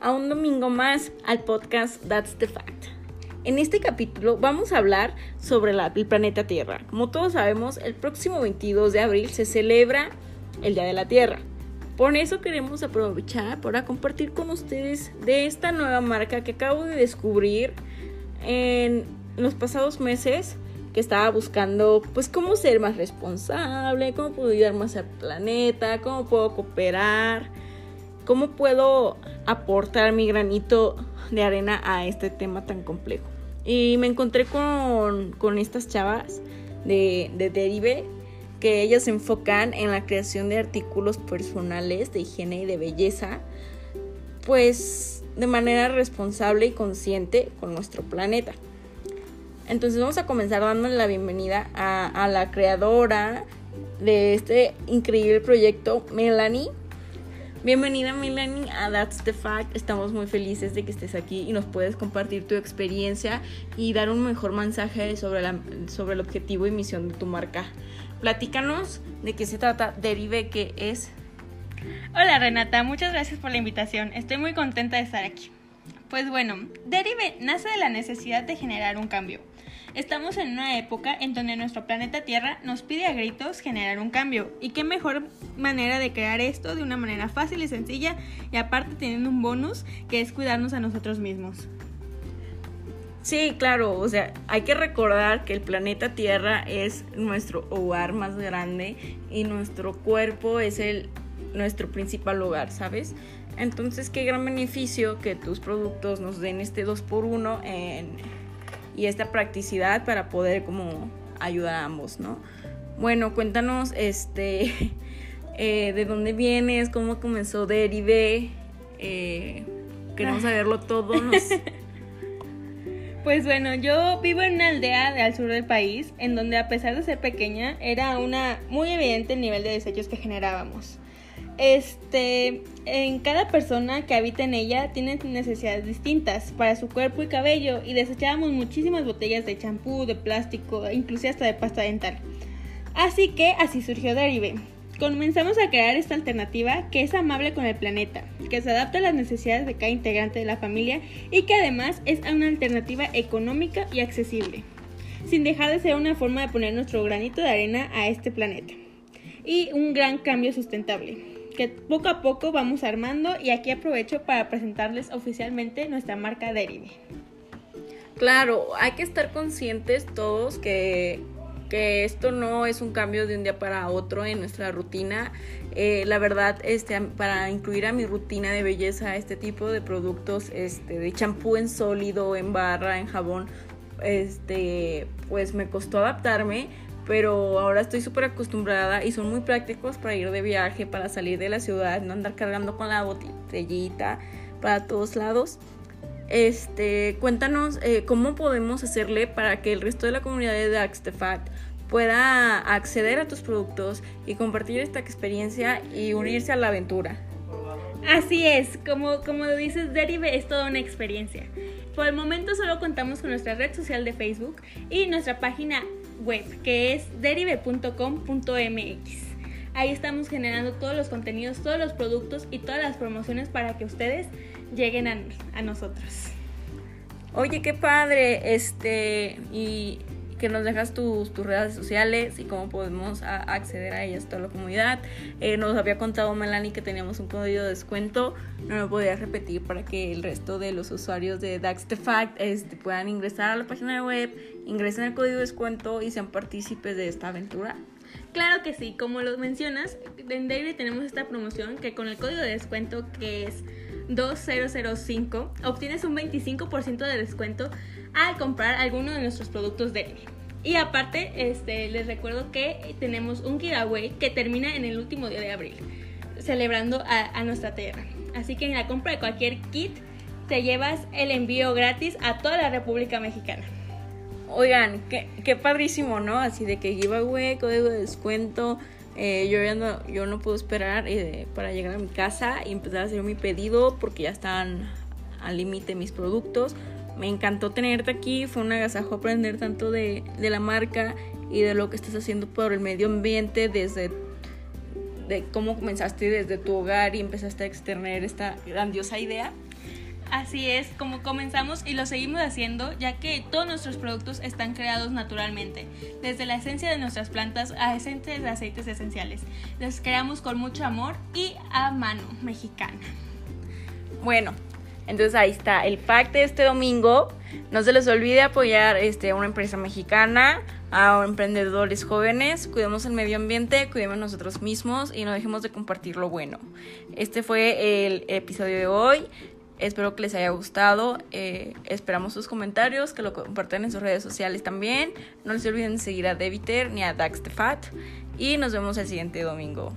a un domingo más al podcast That's the Fact. En este capítulo vamos a hablar sobre la, el planeta Tierra. Como todos sabemos, el próximo 22 de abril se celebra el Día de la Tierra. Por eso queremos aprovechar para compartir con ustedes de esta nueva marca que acabo de descubrir en los pasados meses que estaba buscando pues cómo ser más responsable, cómo puedo ayudar más al planeta, cómo puedo cooperar, cómo puedo aportar mi granito de arena a este tema tan complejo. Y me encontré con, con estas chavas de, de Derive que ellas se enfocan en la creación de artículos personales de higiene y de belleza, pues de manera responsable y consciente con nuestro planeta. Entonces vamos a comenzar dándole la bienvenida a, la creadora de este increíble proyecto, Melanie. Bienvenida Melanie a That's the Fact. Estamos muy felices de que estés aquí y nos puedes compartir tu experiencia y dar un mejor mensaje sobre, la, sobre el objetivo y misión de tu marca. Platícanos de qué se trata Derive, qué es. Hola Renata, muchas gracias por la invitación. Estoy muy contenta de estar aquí. Pues bueno, Derive nace de la necesidad de generar un cambio Estamos en una época en donde nuestro planeta Tierra nos pide a gritos generar un cambio. ¿Y qué mejor manera de crear esto de una manera fácil y sencilla y aparte teniendo un bonus que es cuidarnos a nosotros mismos? Sí, claro, o sea, hay que recordar que el planeta Tierra es nuestro hogar más grande y nuestro cuerpo es el nuestro principal hogar, ¿sabes? Entonces, qué gran beneficio que tus productos nos den este 2 por 1 en y esta practicidad para poder como ayudar a ambos, ¿no? Bueno, cuéntanos este eh, de dónde vienes, cómo comenzó Derive, eh, queremos saberlo todo. Pues bueno, yo vivo en una aldea al sur del país, en donde a pesar de ser pequeña, era una muy evidente el nivel de desechos que generábamos. Este, en cada persona que habita en ella tiene necesidades distintas para su cuerpo y cabello y desechábamos muchísimas botellas de champú, de plástico, inclusive hasta de pasta dental. Así que así surgió Derive. Comenzamos a crear esta alternativa que es amable con el planeta, que se adapta a las necesidades de cada integrante de la familia y que además es una alternativa económica y accesible, sin dejar de ser una forma de poner nuestro granito de arena a este planeta. Y un gran cambio sustentable que poco a poco vamos armando y aquí aprovecho para presentarles oficialmente nuestra marca Derive. Claro, hay que estar conscientes todos que, que esto no es un cambio de un día para otro en nuestra rutina. Eh, la verdad, este, para incluir a mi rutina de belleza este tipo de productos, este, de champú en sólido, en barra, en jabón, este, pues me costó adaptarme pero ahora estoy súper acostumbrada y son muy prácticos para ir de viaje, para salir de la ciudad, no andar cargando con la botellita para todos lados. Este, cuéntanos eh, cómo podemos hacerle para que el resto de la comunidad de Daxtefat pueda acceder a tus productos y compartir esta experiencia y unirse a la aventura. Así es, como, como dices, Derive es toda una experiencia. Por el momento solo contamos con nuestra red social de Facebook y nuestra página web que es derive.com.mx. Ahí estamos generando todos los contenidos, todos los productos y todas las promociones para que ustedes lleguen a, nosotros. Oye, qué padre, este, y que nos dejas tus, tus redes sociales y cómo podemos acceder a ellas, toda la comunidad. Eh, nos había contado Melanie que teníamos un código de descuento, no lo podía repetir para que el resto de los usuarios de Dax The Fact este, puedan ingresar a la página web, ingresen el código de descuento y sean partícipes de esta aventura. Claro que sí, como lo mencionas, en Daily tenemos esta promoción que con el código de descuento que es 2005 obtienes un 25% de descuento al comprar alguno de nuestros productos de Y aparte, este, les recuerdo que tenemos un giveaway que termina en el último día de abril, celebrando a, nuestra tierra. Así que en la compra de cualquier kit te llevas el envío gratis a toda la República Mexicana. Oigan, qué, qué padrísimo, ¿no? Así de que giveaway, código de descuento. Eh, yo, ya no, yo no puedo esperar eh, para llegar a mi casa y empezar a hacer mi pedido porque ya están al límite mis productos me encantó tenerte aquí, fue un agasajo aprender tanto de, la marca y de lo que estás haciendo por el medio ambiente desde de cómo comenzaste desde tu hogar y empezaste a externar esta grandiosa idea. Así es, como comenzamos y lo seguimos haciendo, ya que todos nuestros productos están creados naturalmente, desde la esencia de nuestras plantas a esencias de aceites esenciales. Los creamos con mucho amor y a mano mexicana. Bueno, entonces ahí está el pack de este domingo. No se les olvide apoyar este, a una empresa mexicana, a emprendedores jóvenes. Cuidemos el medio ambiente, cuidemos nosotros mismos y no dejemos de compartir lo bueno. Este fue el episodio de hoy. Espero que les haya gustado. Eh, esperamos sus comentarios, que lo compartan en sus redes sociales también. No se olviden de seguir a Deviter ni a Dax. Y nos vemos el siguiente domingo.